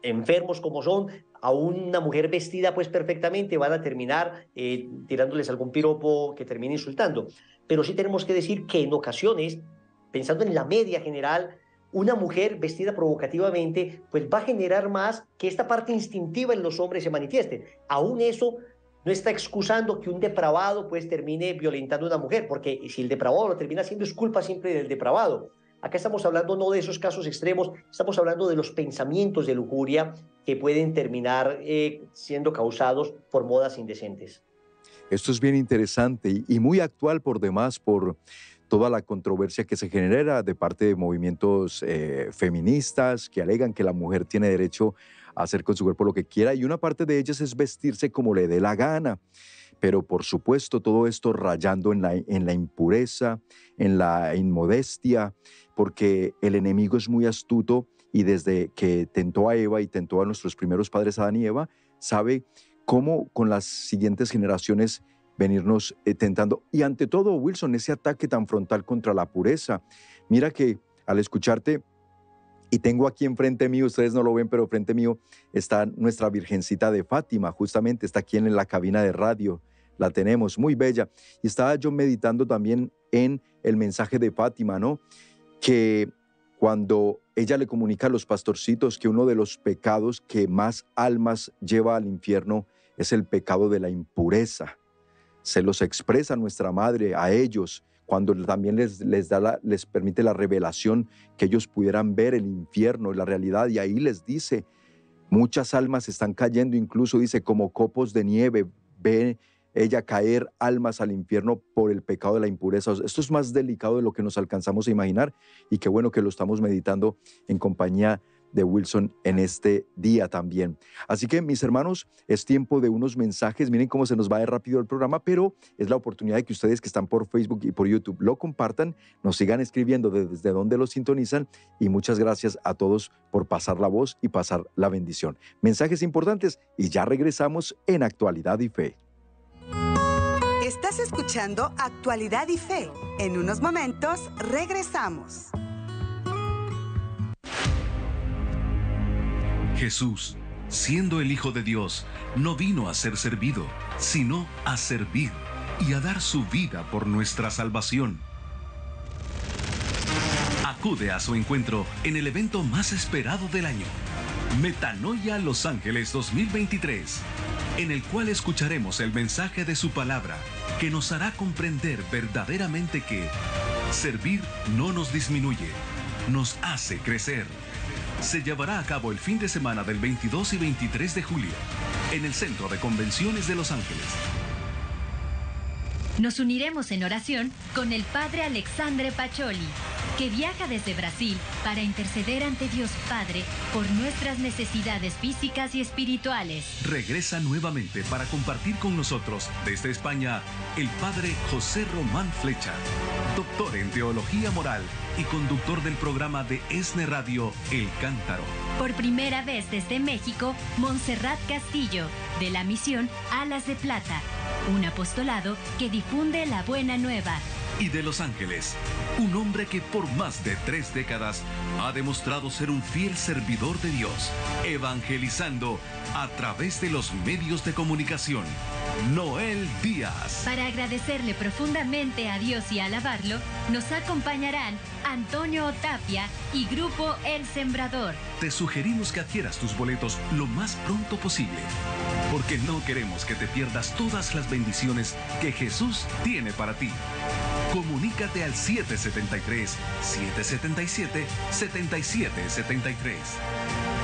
enfermos como son, a una mujer vestida pues perfectamente van a terminar eh, tirándoles algún piropo que termine insultando. Pero sí tenemos que decir que en ocasiones, pensando en la media general, una mujer vestida provocativamente, pues va a generar más que esta parte instintiva en los hombres se manifieste. Aún eso no está excusando que un depravado pues termine violentando a una mujer, porque si el depravado lo termina haciendo es culpa siempre del depravado. Acá estamos hablando no de esos casos extremos, estamos hablando de los pensamientos de lujuria que pueden terminar eh, siendo causados por modas indecentes. Esto es bien interesante y muy actual por demás por toda la controversia que se genera de parte de movimientos eh, feministas que alegan que la mujer tiene derecho a hacer con su cuerpo lo que quiera y una parte de ellas es vestirse como le dé la gana. Pero por supuesto todo esto rayando en la, en la impureza, en la inmodestia, porque el enemigo es muy astuto y desde que tentó a Eva y tentó a nuestros primeros padres Adán y Eva, sabe cómo con las siguientes generaciones venirnos eh, tentando. Y ante todo, Wilson, ese ataque tan frontal contra la pureza. Mira que al escucharte, y tengo aquí enfrente mío, ustedes no lo ven, pero frente mío está nuestra Virgencita de Fátima, justamente está aquí en la cabina de radio, la tenemos, muy bella. Y estaba yo meditando también en el mensaje de Fátima, ¿no? Que cuando ella le comunica a los pastorcitos que uno de los pecados que más almas lleva al infierno es el pecado de la impureza se los expresa nuestra madre a ellos cuando también les, les, da les permite la revelación que ellos pudieran ver el infierno la realidad y ahí les dice, muchas almas están cayendo, incluso dice, como copos de nieve, ve ella caer almas al infierno por el pecado de la impureza. Esto es más delicado de lo que nos alcanzamos a imaginar y qué bueno que lo estamos meditando en compañía de Wilson en este día también. Así que mis hermanos, es tiempo de unos mensajes. Miren cómo se nos va de rápido el programa, pero es la oportunidad de que ustedes que están por Facebook y por YouTube lo compartan, nos sigan escribiendo desde donde lo sintonizan y muchas gracias a todos por pasar la voz y pasar la bendición. Mensajes importantes y ya regresamos en Actualidad y Fe. Estás escuchando Actualidad y Fe. En unos momentos regresamos. Jesús, siendo el Hijo de Dios, no vino a ser servido, sino a servir y a dar su vida por nuestra salvación. Acude a su encuentro en el evento más esperado del año, Metanoia Los Ángeles 2023, en el cual escucharemos el mensaje de su palabra que nos hará comprender verdaderamente que servir no nos disminuye, nos hace crecer se llevará a cabo el fin de semana del 22 y 23 de julio en el Centro de Convenciones de Los Ángeles. Nos uniremos en oración con el Padre Alexandre Pacholi, que viaja desde Brasil para interceder ante Dios Padre por nuestras necesidades físicas y espirituales. Regresa nuevamente para compartir con nosotros desde España el Padre José Román Flecha, doctor en Teología Moral y conductor del programa de ESNE Radio El Cántaro. Por primera vez desde México, Montserrat Castillo, de la misión Alas de Plata, un apostolado que difunde la buena nueva y de Los Ángeles. Un hombre que por más de tres décadas ha demostrado ser un fiel servidor de Dios, evangelizando a través de los medios de comunicación. Noel Díaz. Para agradecerle profundamente a Dios y alabarlo, nos acompañarán Antonio Otapia y Grupo El Sembrador. Te sugerimos que adquieras tus boletos lo más pronto posible, porque no queremos que te pierdas todas las bendiciones que Jesús tiene para ti. Comunícate al 773-777-7773.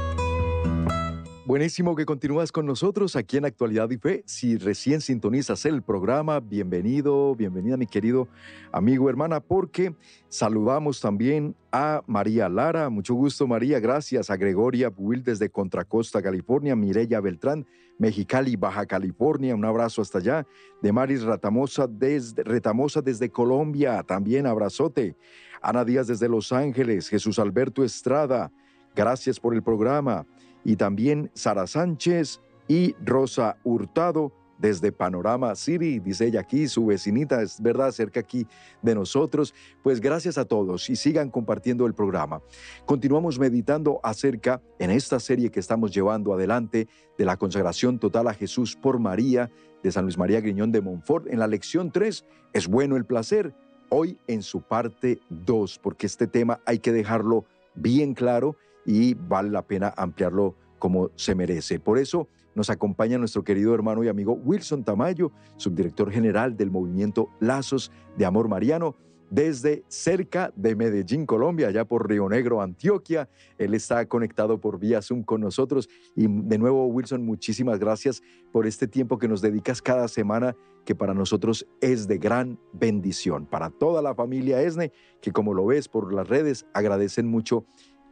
Buenísimo que continúas con nosotros aquí en Actualidad y Fe. Si recién sintonizas el programa, bienvenido, bienvenida mi querido amigo, hermana, porque saludamos también a María Lara. Mucho gusto, María. Gracias a Gregoria Buil desde Contracosta, California. Mireya Beltrán, Mexicali, Baja California. Un abrazo hasta allá. De Maris Ratamosa desde, Retamosa desde Colombia. También abrazote. Ana Díaz desde Los Ángeles. Jesús Alberto Estrada. Gracias por el programa y también Sara Sánchez y Rosa Hurtado desde Panorama City, dice ella aquí, su vecinita, es verdad, cerca aquí de nosotros. Pues gracias a todos y sigan compartiendo el programa. Continuamos meditando acerca, en esta serie que estamos llevando adelante, de la consagración total a Jesús por María, de San Luis María Griñón de Montfort, en la lección 3, es bueno el placer, hoy en su parte 2, porque este tema hay que dejarlo bien claro y vale la pena ampliarlo como se merece. Por eso nos acompaña nuestro querido hermano y amigo Wilson Tamayo, subdirector general del movimiento Lazos de Amor Mariano, desde cerca de Medellín, Colombia, allá por Río Negro, Antioquia. Él está conectado por vía Zoom con nosotros. Y de nuevo, Wilson, muchísimas gracias por este tiempo que nos dedicas cada semana, que para nosotros es de gran bendición. Para toda la familia ESNE, que como lo ves por las redes, agradecen mucho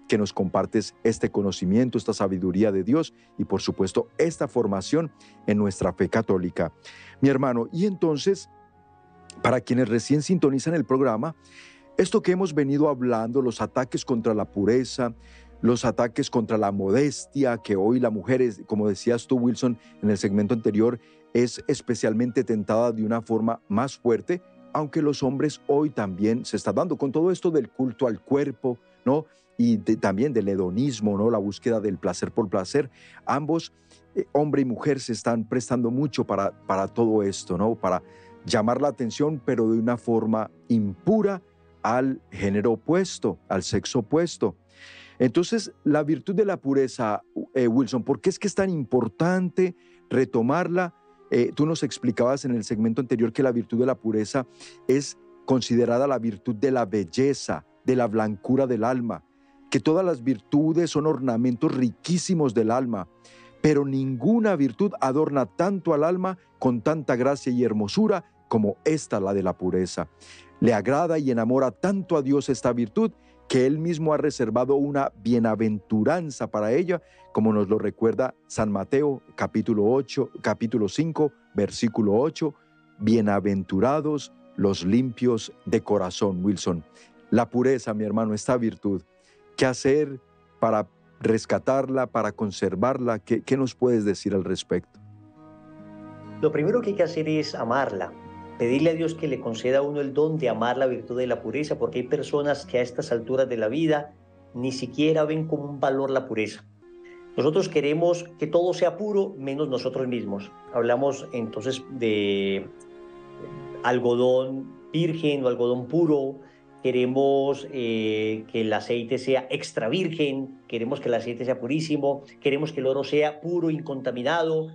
que nos compartes este conocimiento, esta sabiduría de Dios y por supuesto esta formación en nuestra fe católica. Mi hermano, y entonces, para quienes recién sintonizan el programa, esto que hemos venido hablando, los ataques contra la pureza, los ataques contra la modestia, que hoy la mujer, es, como decías tú, Wilson, en el segmento anterior, es especialmente tentada de una forma más fuerte, aunque los hombres hoy también se está dando con todo esto del culto al cuerpo, ¿no? Y también del hedonismo, ¿no? la búsqueda del placer por placer. Ambos, eh, hombre y mujer, se están prestando mucho para, para todo esto, ¿no? para llamar la atención, pero de una forma impura al género opuesto, al sexo opuesto. Entonces, la virtud de la pureza, eh, Wilson, ¿por qué es que es tan importante retomarla? Eh, tú nos explicabas en el segmento anterior que la virtud de la pureza es considerada la virtud de la belleza, de la blancura del alma que todas las virtudes son ornamentos riquísimos del alma, pero ninguna virtud adorna tanto al alma con tanta gracia y hermosura como esta, la de la pureza. Le agrada y enamora tanto a Dios esta virtud que Él mismo ha reservado una bienaventuranza para ella, como nos lo recuerda San Mateo capítulo 8, capítulo 5, versículo 8, bienaventurados los limpios de corazón, Wilson. La pureza, mi hermano, esta virtud ¿Qué hacer para rescatarla, para conservarla? ¿Qué, ¿Qué, nos puedes decir al respecto? Lo primero que hay que hacer es amarla, pedirle a Dios que le conceda a uno el don de amar la virtud de la pureza, porque hay personas que a estas alturas de la vida ni siquiera ven como un valor la pureza. Nosotros queremos que todo sea puro menos nosotros mismos. Hablamos entonces de algodón virgen o algodón puro, queremos eh, que el aceite sea extra virgen, queremos que el aceite sea purísimo, queremos que el oro sea puro, incontaminado.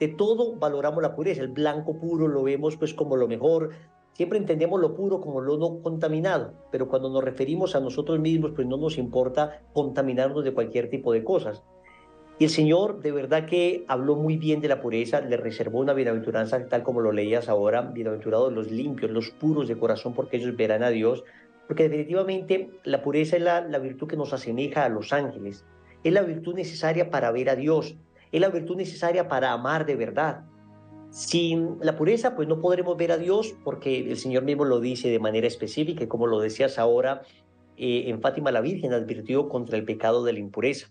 De todo valoramos la pureza, el blanco puro lo vemos pues como lo mejor, siempre entendemos lo puro como lo no contaminado, pero cuando nos referimos a nosotros mismos pues no nos importa contaminarnos de cualquier tipo de cosas. Y el Señor de verdad que habló muy bien de la pureza, le reservó una bienaventuranza tal como lo leías ahora, bienaventurados los limpios, los puros de corazón, porque ellos verán a Dios, porque definitivamente la pureza es la, virtud que nos asemeja a los ángeles, es la virtud necesaria para ver a Dios, es la virtud necesaria para amar de verdad. Sin la pureza, pues no podremos ver a Dios, porque el Señor mismo lo dice de manera específica, como lo decías ahora, eh, en Fátima la Virgen advirtió contra el pecado de la impureza.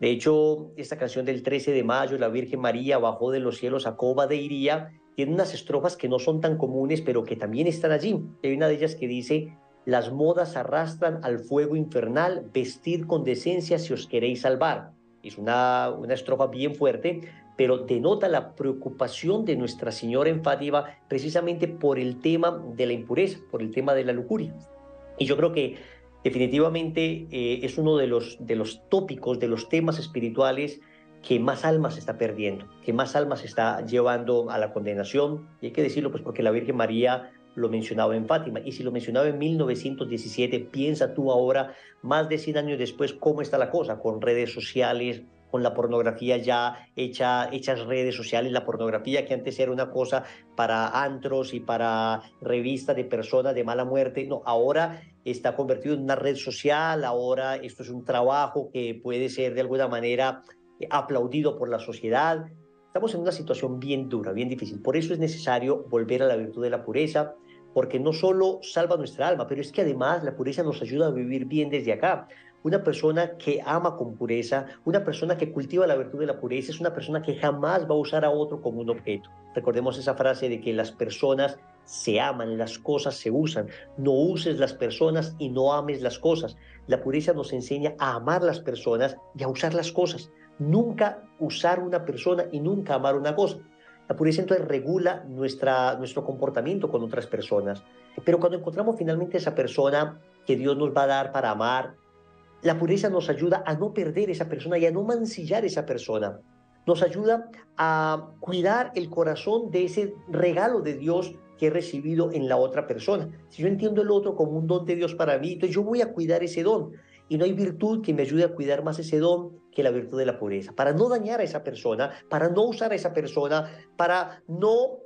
De hecho, esta canción del 13 de mayo, la Virgen María bajó de los cielos a Coba de Iría, tiene unas estrofas que no son tan comunes, pero que también están allí. Hay una de ellas que dice, las modas arrastran al fuego infernal, vestir con decencia si os queréis salvar. Es una, una estrofa bien fuerte, pero denota la preocupación de Nuestra Señora en Fátima precisamente por el tema de la impureza, por el tema de la lujuria. Y yo creo que definitivamente eh, es uno de los, de los tópicos, de los temas espirituales que más almas está perdiendo, que más almas está llevando a la condenación. Y hay que decirlo pues porque la Virgen María lo mencionaba en Fátima. Y si lo mencionaba en 1917, piensa tú ahora, más de 100 años después, cómo está la cosa, con redes sociales, con la pornografía ya hecha, hechas redes sociales, la pornografía que antes era una cosa para antros y para revistas de personas de mala muerte, no, ahora está convertido en una red social, ahora esto es un trabajo que puede ser de alguna manera aplaudido por la sociedad. Estamos en una situación bien dura, bien difícil. Por eso es necesario volver a la virtud de la pureza, porque no solo salva nuestra alma, pero es que además la pureza nos ayuda a vivir bien desde acá. Una persona que ama con pureza, una persona que cultiva la virtud de la pureza, es una persona que jamás va a usar a otro como un objeto. Recordemos esa frase de que las personas se aman, las cosas se usan. No uses las personas y no ames las cosas. La pureza nos enseña a amar las personas y a usar las cosas. Nunca usar una persona y nunca amar una cosa. La pureza entonces regula nuestra, nuestro comportamiento con otras personas. Pero cuando encontramos finalmente esa persona que Dios nos va a dar para amar, la pureza nos ayuda a no perder esa persona y a no mancillar esa persona. Nos ayuda a cuidar el corazón de ese regalo de Dios que he recibido en la otra persona. Si yo entiendo el otro como un don de Dios para mí, entonces yo voy a cuidar ese don. Y no hay virtud que me ayude a cuidar más ese don que la virtud de la pureza. Para no dañar a esa persona, para no usar a esa persona, para no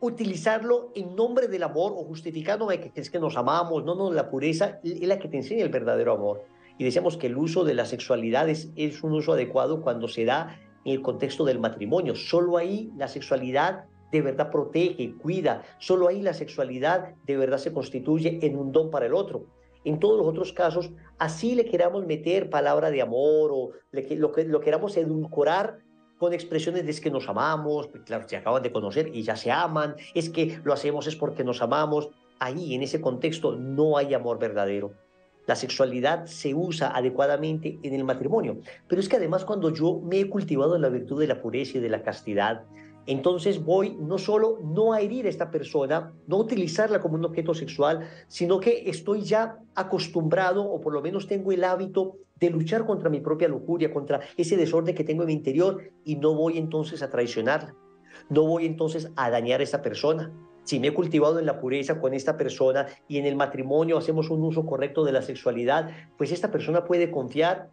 utilizarlo en nombre del amor o justificándome que es que nos amamos. No, no, la pureza es la que te enseña el verdadero amor y decíamos que el uso de la sexualidad es, un uso adecuado cuando se da en el contexto del matrimonio. Solo ahí la sexualidad de verdad protege, cuida. Solo ahí la sexualidad de verdad se constituye en un don para el otro. En todos los otros casos, así le queramos meter palabra de amor o lo, que, lo queramos edulcorar con expresiones de es que nos amamos, pues claro, se acaban de conocer y ya se aman, es que lo hacemos es porque nos amamos. Ahí, en ese contexto, no hay amor verdadero la sexualidad se usa adecuadamente en el matrimonio. Pero es que además cuando yo me he cultivado en la virtud de la pureza y de la castidad, entonces voy no solo no a herir a esta persona, no utilizarla como un objeto sexual, sino que estoy ya acostumbrado o por lo menos tengo el hábito de luchar contra mi propia lujuria, contra ese desorden que tengo en mi interior y no voy entonces a traicionarla. No voy entonces a dañar a esa persona si me he cultivado en la pureza con esta persona y en el matrimonio hacemos un uso correcto de la sexualidad, pues esta persona puede confiar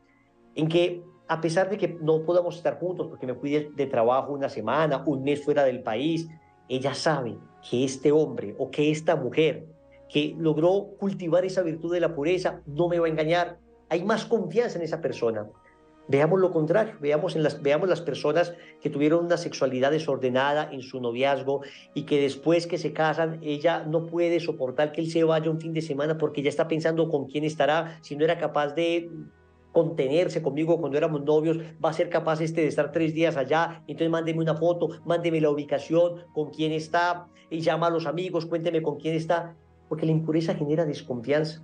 en que a pesar de que no podamos estar juntos porque me fui de, trabajo una semana, un mes fuera del país, ella sabe que este hombre o que esta mujer que logró cultivar esa virtud de la pureza no me va a engañar. Hay más confianza en esa persona. Veamos lo contrario, veamos, las, veamos las personas que tuvieron una sexualidad desordenada en su noviazgo y que después que se casan, ella no puede soportar que él se vaya un fin de semana porque ya está pensando con quién estará, si no era capaz de contenerse conmigo cuando éramos novios, va a ser capaz este de estar tres días allá, entonces mándeme una foto, mándeme la ubicación, con quién está, y llama a los amigos, cuénteme con quién está, porque la impureza genera desconfianza.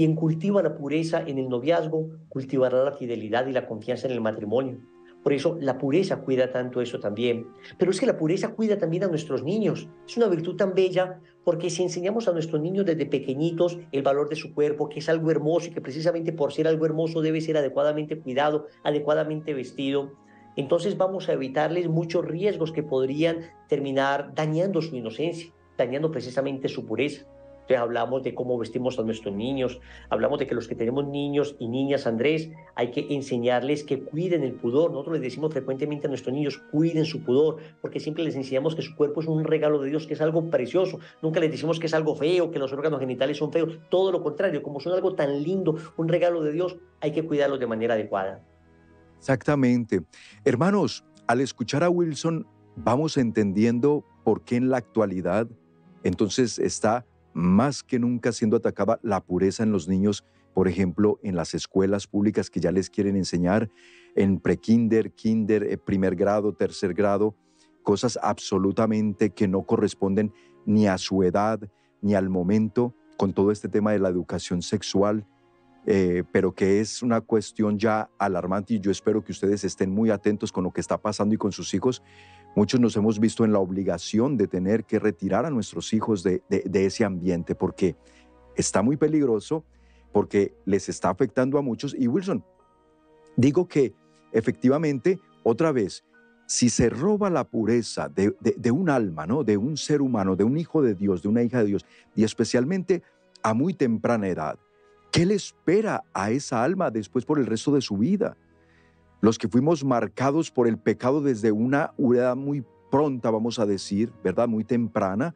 Quien cultiva la pureza en el noviazgo, cultivará la fidelidad y la confianza en el matrimonio. Por eso la pureza cuida tanto eso también. Pero es que la pureza cuida también a nuestros niños. Es una virtud tan bella porque si enseñamos a nuestros niños desde pequeñitos el valor de su cuerpo, que es algo hermoso y que precisamente por ser algo hermoso debe ser adecuadamente cuidado, adecuadamente vestido, entonces vamos a evitarles muchos riesgos que podrían terminar dañando su inocencia, dañando precisamente su pureza hablamos de cómo vestimos a nuestros niños, hablamos de que los que tenemos niños y niñas, Andrés, hay que enseñarles que cuiden el pudor. Nosotros les decimos frecuentemente a nuestros niños, cuiden su pudor, porque siempre les enseñamos que su cuerpo es un regalo de Dios, que es algo precioso. Nunca les decimos que es algo feo, que los órganos genitales son feos. Todo lo contrario, como son algo tan lindo, un regalo de Dios, hay que cuidarlos de manera adecuada. Exactamente. Hermanos, al escuchar a Wilson vamos entendiendo por qué en la actualidad entonces está más que nunca siendo atacada la pureza en los niños, por ejemplo, en las escuelas públicas que ya les quieren enseñar en prekinder, kinder, eh, primer grado, tercer grado, cosas absolutamente que no corresponden ni a su edad ni al momento con todo este tema de la educación sexual, eh, pero que es una cuestión ya alarmante y yo espero que ustedes estén muy atentos con lo que está pasando y con sus hijos. Muchos nos hemos visto en la obligación de tener que retirar a nuestros hijos de, de ese ambiente porque está muy peligroso, porque les está afectando a muchos. Y Wilson, digo que efectivamente, otra vez, si se roba la pureza de, un alma, ¿no? de un ser humano, de un hijo de Dios, de una hija de Dios, y especialmente a muy temprana edad, ¿qué le espera a esa alma después por el resto de su vida? Los que fuimos marcados por el pecado desde una edad muy pronta, vamos a decir, ¿verdad? Muy temprana,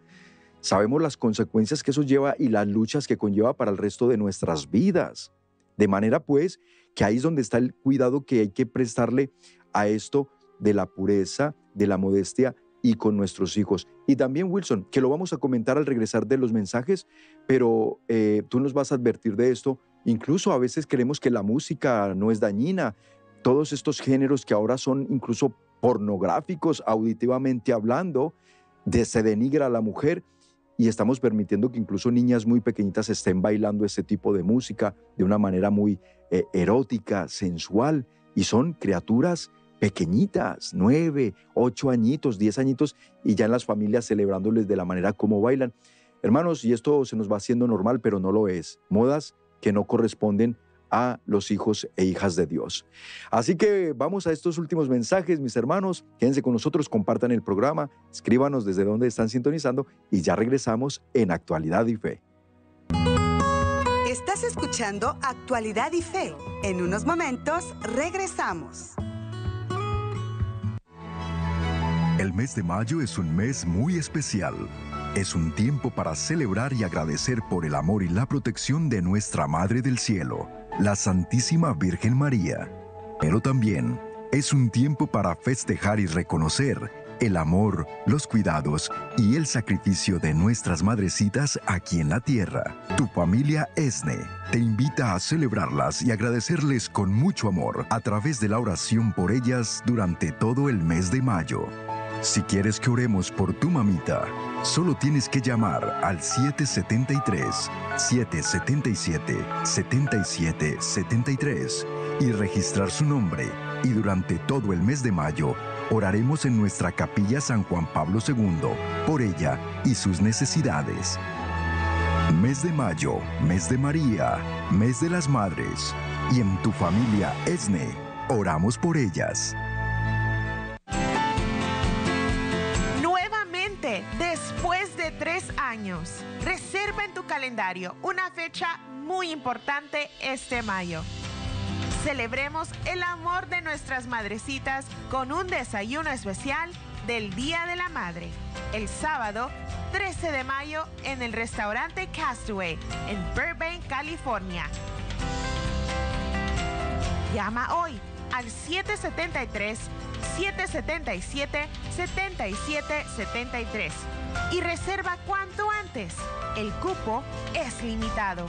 sabemos las consecuencias que eso lleva y las luchas que conlleva para el resto de nuestras vidas. De manera pues que ahí es donde está el cuidado que hay que prestarle a esto de la pureza, de la modestia y con nuestros hijos. Y también Wilson, que lo vamos a comentar al regresar de los mensajes, pero eh, tú nos vas a advertir de esto. Incluso a veces creemos que la música no es dañina. Todos estos géneros que ahora son incluso pornográficos, auditivamente hablando, de, se denigra a la mujer y estamos permitiendo que incluso niñas muy pequeñitas estén bailando este tipo de música de una manera muy eh, erótica, sensual, y son criaturas pequeñitas, nueve, ocho añitos, diez añitos, y ya en las familias celebrándoles de la manera como bailan. Hermanos, y esto se nos va haciendo normal, pero no lo es. Modas que no corresponden a los hijos e hijas de Dios. Así que vamos a estos últimos mensajes, mis hermanos. Quédense con nosotros, compartan el programa, escríbanos desde dónde están sintonizando y ya regresamos en Actualidad y Fe. Estás escuchando Actualidad y Fe. En unos momentos regresamos. El mes de mayo es un mes muy especial. Es un tiempo para celebrar y agradecer por el amor y la protección de nuestra Madre del Cielo, la Santísima Virgen María. Pero también es un tiempo para festejar y reconocer el amor, los cuidados y el sacrificio de nuestras madrecitas aquí en la tierra. Tu familia ESNE te invita a celebrarlas y agradecerles con mucho amor a través de la oración por ellas durante todo el mes de mayo. Si quieres que oremos por tu mamita, solo tienes que llamar al 773-777-7773 y registrar su nombre. Y durante todo el mes de mayo, oraremos en nuestra capilla San Juan Pablo II por ella y sus necesidades. Mes de mayo, mes de María, mes de las madres. Y en tu familia ESNE, oramos por ellas. Reserva en tu calendario una fecha muy importante este mayo. Celebremos el amor de nuestras madrecitas con un desayuno especial del Día de la Madre. El sábado 13 de mayo en el restaurante Castaway en Burbank, California. Llama hoy al 773 777 7773 y reserva cuanto antes. El cupo es limitado.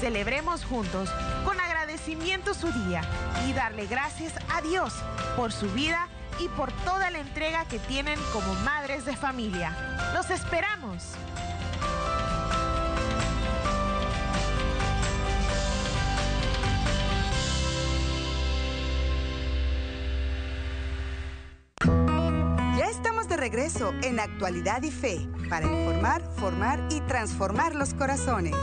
Celebremos juntos con agradecimiento su día y darle gracias a Dios por su vida y por toda la entrega que tienen como madres de familia. ¡Los esperamos! En Actualidad y Fe para informar, formar y transformar los corazones.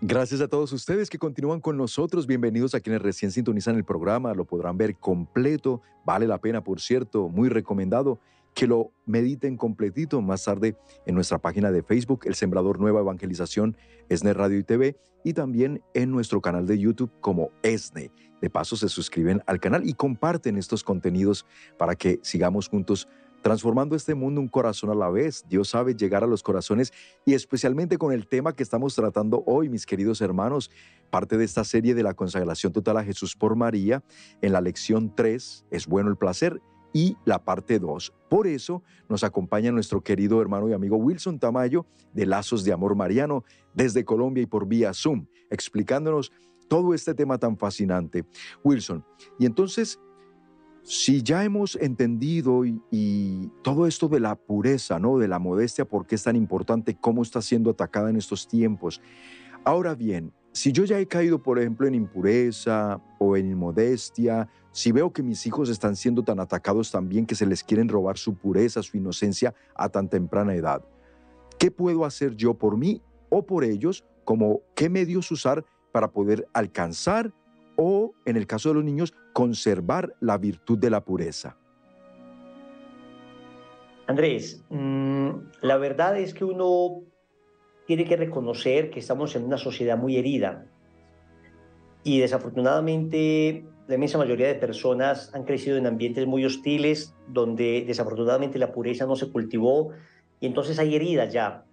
Gracias a todos ustedes que continúan con nosotros. Bienvenidos a quienes recién sintonizan el programa. Lo podrán ver completo. Vale la pena, por cierto. Muy recomendado que lo mediten completito más tarde en nuestra página de Facebook, El Sembrador Nueva Evangelización, ESNE Radio y TV, y también en nuestro canal de YouTube como ESNE. De paso, se suscriben al canal y comparten estos contenidos para que sigamos juntos transformando este mundo un corazón a la vez. Dios sabe llegar a los corazones y especialmente con el tema que estamos tratando hoy, mis queridos hermanos, parte de esta serie de la consagración total a Jesús por María, en la lección 3, es bueno el placer, y la parte 2. Por eso nos acompaña nuestro querido hermano y amigo Wilson Tamayo de Lazos de Amor Mariano desde Colombia y por vía Zoom, explicándonos todo este tema tan fascinante. Wilson, y entonces, si ya hemos entendido y, todo esto de la pureza, ¿no? De la modestia, por qué es tan importante, cómo está siendo atacada en estos tiempos. Ahora bien, si yo ya he caído, por ejemplo, en impureza o en inmodestia, si veo que mis hijos están siendo tan atacados también que se les quieren robar su pureza, su inocencia a tan temprana edad, ¿qué puedo hacer yo por mí o por ellos? Como qué medios usar para poder alcanzar o, en el caso de los niños, conservar la virtud de la pureza? Andrés, mm, la verdad es que uno tiene que reconocer que estamos en una sociedad muy herida y desafortunadamente la inmensa mayoría de personas han crecido en ambientes muy hostiles donde desafortunadamente la pureza no se cultivó y entonces hay heridas ya.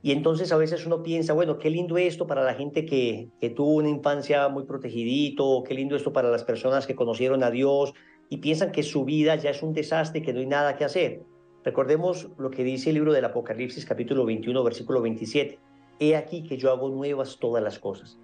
Y entonces a veces uno piensa, bueno, qué lindo esto para la gente que, tuvo una infancia muy protegidito, qué lindo esto para las personas que conocieron a Dios y piensan que su vida ya es un desastre, que no hay nada que hacer. Recordemos lo que dice el libro del Apocalipsis capítulo 21, versículo 27. He aquí que yo hago nuevas todas las cosas.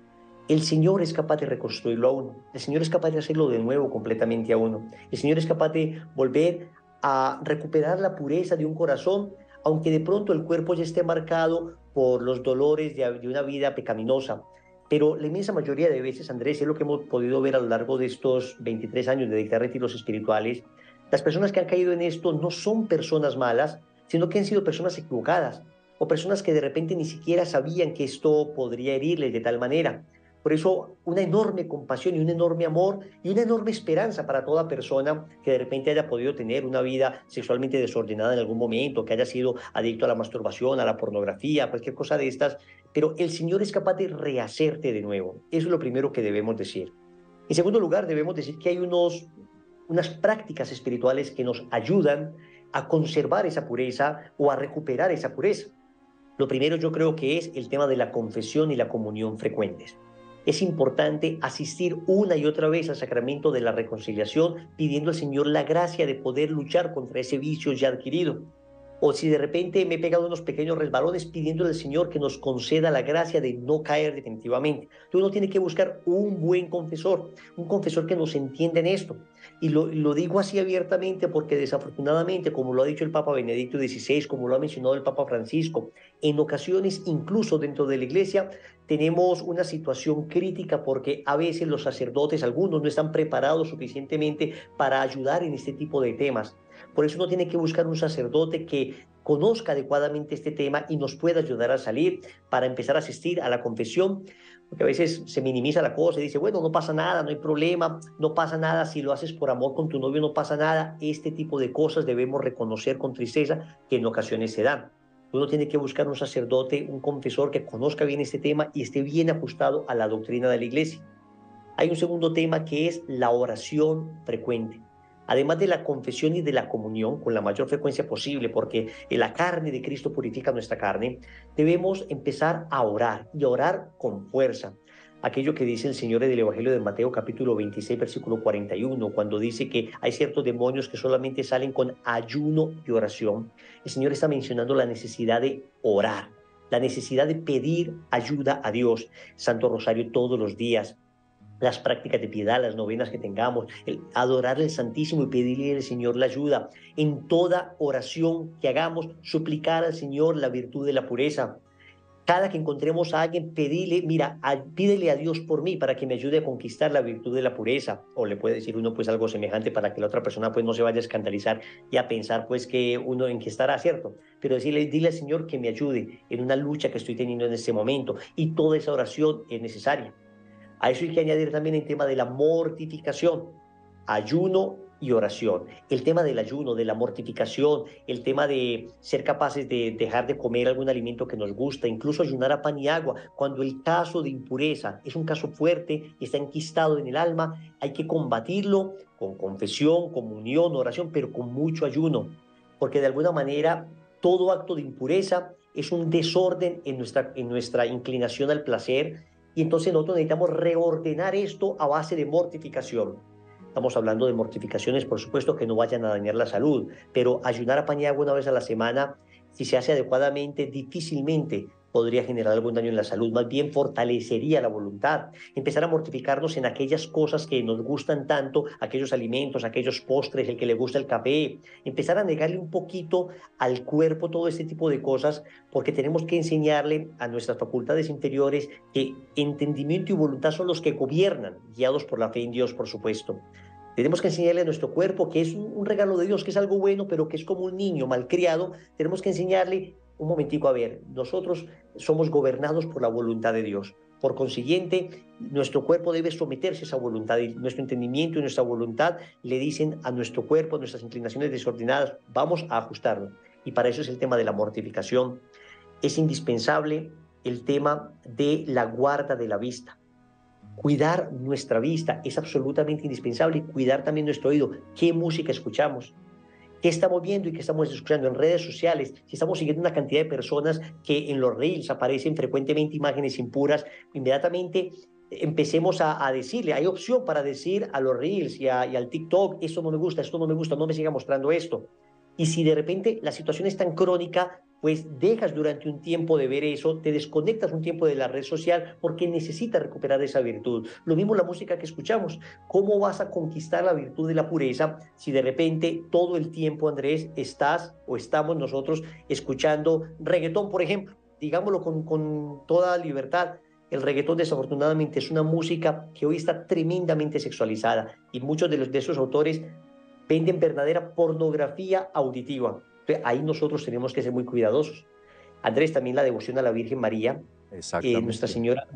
El Señor es capaz de reconstruirlo a uno. El Señor es capaz de hacerlo de nuevo completamente a uno. El Señor es capaz de volver a recuperar la pureza de un corazón, aunque de pronto el cuerpo ya esté marcado por los dolores de, una vida pecaminosa. Pero la inmensa mayoría de veces, Andrés, es lo que hemos podido ver a lo largo de estos 23 años de dictar retiros espirituales, las personas que han caído en esto no son personas malas, sino que han sido personas equivocadas o personas que de repente ni siquiera sabían que esto podría herirles de tal manera. Por eso, una enorme compasión y un enorme amor y una enorme esperanza para toda persona que de repente haya podido tener una vida sexualmente desordenada en algún momento, que haya sido adicto a la masturbación, a la pornografía, cualquier cosa de estas. Pero el Señor es capaz de rehacerte de nuevo. Eso es lo primero que debemos decir. En segundo lugar, debemos decir que hay unos unas prácticas espirituales que nos ayudan a conservar esa pureza o a recuperar esa pureza. Lo primero yo creo que es el tema de la confesión y la comunión frecuentes. Es importante asistir una y otra vez al sacramento de la reconciliación pidiendo al Señor la gracia de poder luchar contra ese vicio ya adquirido o si de repente me he pegado unos pequeños resbalones pidiéndole al Señor que nos conceda la gracia de no caer definitivamente. Entonces uno tiene que buscar un buen confesor, un confesor que nos entienda en esto. Y lo, digo así abiertamente porque desafortunadamente, como lo ha dicho el Papa Benedicto XVI, como lo ha mencionado el Papa Francisco, en ocasiones incluso dentro de la iglesia tenemos una situación crítica porque a veces los sacerdotes, algunos no están preparados suficientemente para ayudar en este tipo de temas. Por eso uno tiene que buscar un sacerdote que conozca adecuadamente este tema y nos pueda ayudar a salir para empezar a asistir a la confesión, porque a veces se minimiza la cosa y dice, bueno, no pasa nada, no hay problema, no pasa nada, si lo haces por amor con tu novio no pasa nada. Este tipo de cosas debemos reconocer con tristeza que en ocasiones se dan. Uno tiene que buscar un sacerdote, un confesor que conozca bien este tema y esté bien ajustado a la doctrina de la iglesia. Hay un segundo tema que es la oración frecuente además de la confesión y de la comunión con la mayor frecuencia posible, porque la carne de Cristo purifica nuestra carne, debemos empezar a orar y orar con fuerza. Aquello que dice el Señor en el Evangelio de Mateo capítulo 26 versículo 41, cuando dice que hay ciertos demonios que solamente salen con ayuno y oración, el Señor está mencionando la necesidad de orar, la necesidad de pedir ayuda a Dios. Santo Rosario todos los días, las prácticas de piedad, las novenas que tengamos, el adorarle al Santísimo y pedirle al Señor la ayuda. En toda oración que hagamos, suplicar al Señor la virtud de la pureza. Cada que encontremos a alguien, pedirle, mira, pídele a Dios por mí para que me ayude a conquistar la virtud de la pureza. O le puede decir uno pues algo semejante para que la otra persona pues no se vaya a escandalizar y a pensar pues que uno en qué estará, ¿cierto? Pero decirle, dile al Señor que me ayude en una lucha que estoy teniendo en este momento. Y toda esa oración es necesaria. A eso hay que añadir también el tema de la mortificación, ayuno y oración. El tema del ayuno, de la mortificación, el tema de ser capaces de dejar de comer algún alimento que nos gusta, incluso ayunar a pan y agua. Cuando el caso de impureza es un caso fuerte, está enquistado en el alma, hay que combatirlo con confesión, comunión, oración, pero con mucho ayuno. porque de alguna manera todo acto de impureza es un desorden en nuestra, en nuestra inclinación al placer y entonces nosotros necesitamos reordenar esto a base de mortificación. Estamos hablando de mortificaciones, por supuesto, que no vayan a dañar la salud, pero ayunar a pañar una vez a la semana, si se hace adecuadamente, difícilmente podría generar algún daño en la salud, más bien fortalecería la voluntad, empezar a mortificarnos en aquellas cosas que nos gustan tanto, aquellos alimentos, aquellos postres, el que le gusta el café, empezar a negarle un poquito al cuerpo todo este tipo de cosas, porque tenemos que enseñarle a nuestras facultades interiores que entendimiento y voluntad son los que gobiernan, guiados por la fe en Dios, por supuesto. Tenemos que enseñarle a nuestro cuerpo que es un regalo de Dios, que es algo bueno, pero que es como un niño malcriado. Tenemos que enseñarle un momentico a ver, nosotros somos gobernados por la voluntad de Dios. Por consiguiente, nuestro cuerpo debe someterse a esa voluntad y nuestro entendimiento y nuestra voluntad le dicen a nuestro cuerpo, nuestras inclinaciones desordenadas, vamos a ajustarlo. Y para eso es el tema de la mortificación. Es indispensable el tema de la guarda de la vista. Cuidar nuestra vista es absolutamente indispensable y cuidar también nuestro oído. ¿Qué música escuchamos? Qué estamos viendo y qué estamos escuchando en redes sociales, si estamos siguiendo una cantidad de personas que en los reels aparecen frecuentemente imágenes impuras, inmediatamente empecemos a, decirle, hay opción para decir a los reels y, y al TikTok, esto no me gusta, esto no me gusta, no me siga mostrando esto. Y si de repente la situación es tan crónica, pues dejas durante un tiempo de ver eso, te desconectas un tiempo de la red social porque necesitas recuperar esa virtud. Lo mismo la música que escuchamos. ¿Cómo vas a conquistar la virtud de la pureza si de repente todo el tiempo, Andrés, estás o estamos nosotros escuchando reggaetón, por ejemplo? Digámoslo con, con toda libertad. El reggaetón desafortunadamente es una música que hoy está tremendamente sexualizada y muchos de, los, de esos autores venden verdadera pornografía auditiva ahí nosotros tenemos que ser muy cuidadosos. Andrés, también la devoción a la Virgen María. Eh, Nuestra Señora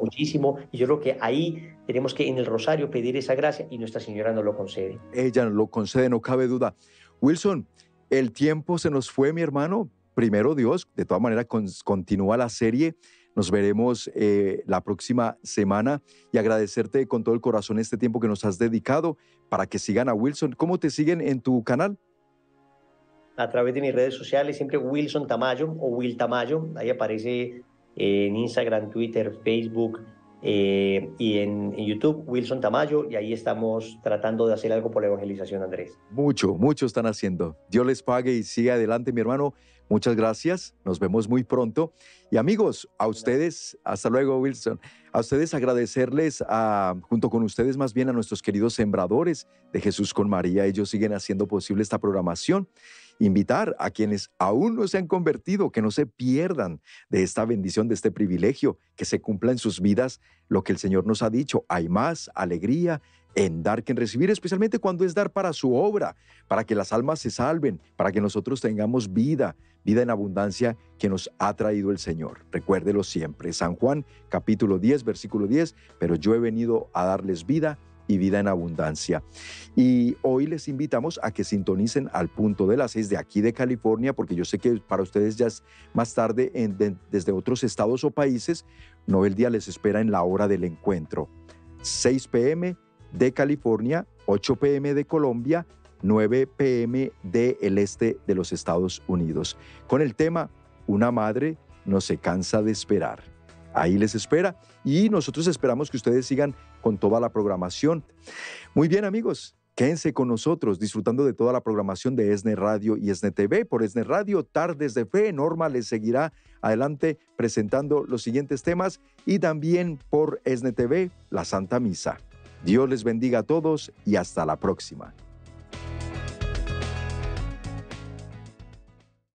muchísimo y yo creo que ahí tenemos que en el rosario pedir esa gracia y Nuestra Señora nos lo concede. Ella nos lo concede, no cabe duda. Wilson, el tiempo se nos fue, mi hermano. Primero Dios, de todas maneras continúa la serie. Nos veremos eh, la próxima semana y agradecerte con todo el corazón este tiempo que nos has dedicado para que sigan a Wilson. ¿Cómo te siguen en tu canal? A través de mis redes sociales, siempre Wilson Tamayo o Will Tamayo, ahí aparece en Instagram, Twitter, Facebook eh, y en, YouTube, Wilson Tamayo, y ahí estamos tratando de hacer algo por la evangelización, Andrés. Mucho, mucho están haciendo. Dios les pague y siga adelante, mi hermano. Muchas gracias, nos vemos muy pronto. Y amigos, a ustedes, hasta luego Wilson, a ustedes agradecerles, a, junto con ustedes más bien a nuestros queridos sembradores de Jesús con María, ellos siguen haciendo posible esta programación invitar a quienes aún no se han convertido, que no se pierdan de esta bendición, de este privilegio, que se cumpla en sus vidas lo que el Señor nos ha dicho. Hay más alegría en dar que en recibir, especialmente cuando es dar para su obra, para que las almas se salven, para que nosotros tengamos vida, vida en abundancia que nos ha traído el Señor. Recuérdelo siempre. San Juan capítulo 10, versículo 10, pero yo he venido a darles vida y vida en abundancia. Y hoy les invitamos a que sintonicen al punto de las seis de aquí de California, porque yo sé que para ustedes ya es más tarde desde otros estados o países. Noel Día les espera en la hora del encuentro. 6 p.m. de California, 8 p.m. de Colombia, 9 p.m. del este de los Estados Unidos. Con el tema Una madre no se cansa de esperar. Ahí les espera y nosotros esperamos que ustedes sigan con toda la programación. Muy bien amigos, quédense con nosotros disfrutando de toda la programación de ESNE Radio y ESNE TV. Por ESNE Radio, Tardes de Fe, Norma les seguirá adelante presentando los siguientes temas y también por ESNE TV, la Santa Misa. Dios les bendiga a todos y hasta la próxima.